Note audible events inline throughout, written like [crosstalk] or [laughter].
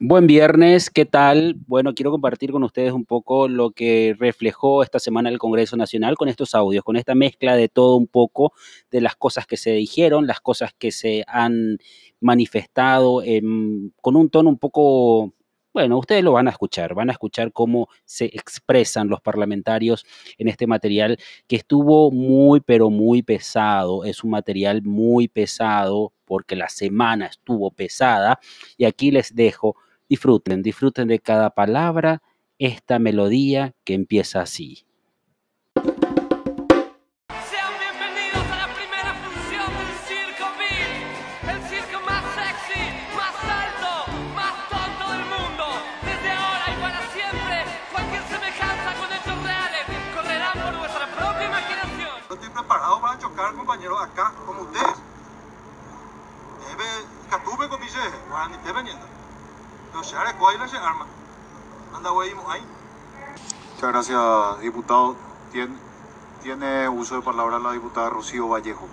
Buen viernes, ¿qué tal? Bueno, quiero compartir con ustedes un poco lo que reflejó esta semana el Congreso Nacional con estos audios, con esta mezcla de todo un poco, de las cosas que se dijeron, las cosas que se han manifestado con un tono un poco bueno, ustedes lo van a escuchar, van a escuchar cómo se expresan los parlamentarios en este material que estuvo muy, pero muy pesado. Es un material muy pesado porque la semana estuvo pesada. Y aquí les dejo Disfruten, disfruten de cada palabra, esta melodía que empieza así. Chocar, compañeros, acá, como ustedes. Debe, catuve con mi jefe, ni te veniendo. Muchas gracias, diputado. Tiene, tiene uso de palabra la diputada Rocío Vallejo.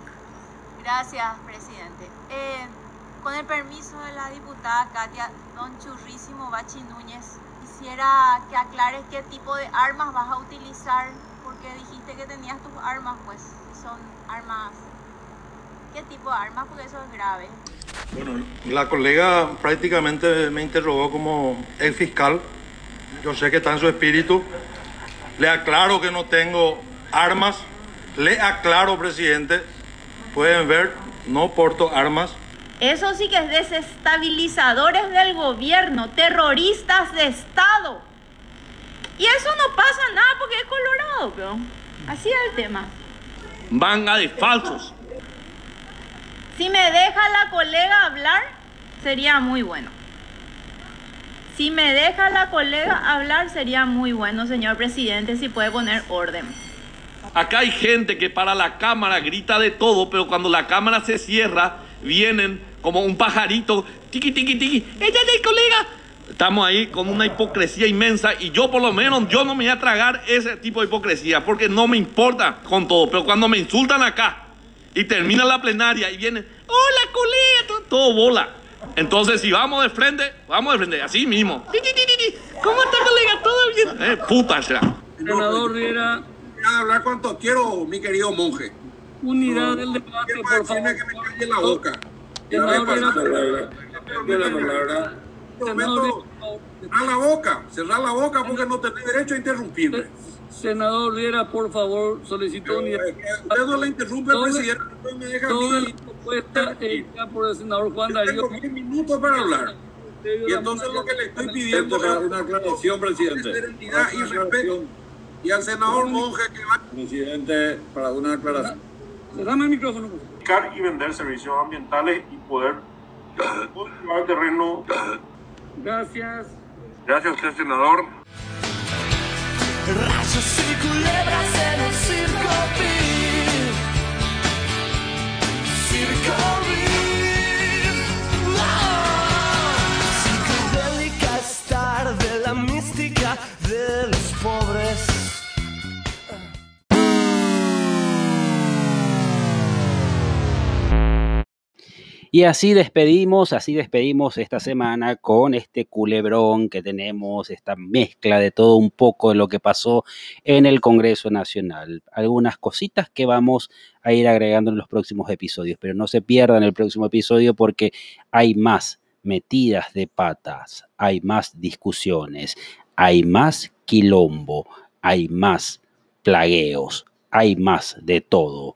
Gracias, presidente. Eh, con el permiso de la diputada Katia Don Churrísimo Bachi Núñez, quisiera que aclares qué tipo de armas vas a utilizar, porque dijiste que tenías tus armas, pues son armas. ¿Qué tipo de armas? Porque eso es grave. Bueno, la colega prácticamente me interrogó como el fiscal. Yo sé que está en su espíritu. Le aclaro que no tengo armas. Le aclaro, presidente. Pueden ver, no porto armas. Eso sí que es desestabilizadores del gobierno, terroristas de Estado. Y eso no pasa nada así es el tema. Manga de falsos. Si me deja la colega hablar, sería muy bueno. Si me deja la colega hablar, sería muy bueno, señor presidente, si puede poner orden. Acá hay gente que para la cámara grita de todo, pero cuando la cámara se cierra, vienen como un pajarito, tiqui, tiqui, tiqui, ella es el colega. Estamos ahí con una hipocresía inmensa y yo por lo menos, yo no me voy a tragar ese tipo de hipocresía, porque no me importa con todo, pero cuando me insultan acá, y termina la plenaria y viene, hola colega, todo, bola. Entonces, si vamos de frente, vamos de frente, así mismo. ¿Cómo está, colega? ¿Todo bien? Eh, puta será. Senador Riera. A hablar cuanto quiero, mi querido monje. Unidad del debate, por favor. que me calle la boca. Senador Riera. Cerrar la boca, cerrar la boca porque no tenés derecho a interrumpirme. Senador Riera, por favor, solicito unidad. Usted no le interrumpe al presidente, me deja Toda la propuesta hecha por el senador Juan Darío. Tengo 10 minutos para hablar. Y entonces lo que le estoy pidiendo es una aclaración, presidente. Serenidad y respeto. Y al senador Monje que va. Presidente, para una aclaración. Cerrame el micrófono. Y vender servicios ambientales y poder [coughs] cultivar el terreno. Gracias. Gracias a usted, senador. Rayos y culebras en el circo Y así despedimos, así despedimos esta semana con este culebrón que tenemos, esta mezcla de todo un poco de lo que pasó en el Congreso Nacional. Algunas cositas que vamos a ir agregando en los próximos episodios, pero no se pierdan el próximo episodio porque hay más metidas de patas, hay más discusiones, hay más quilombo, hay más plagueos, hay más de todo.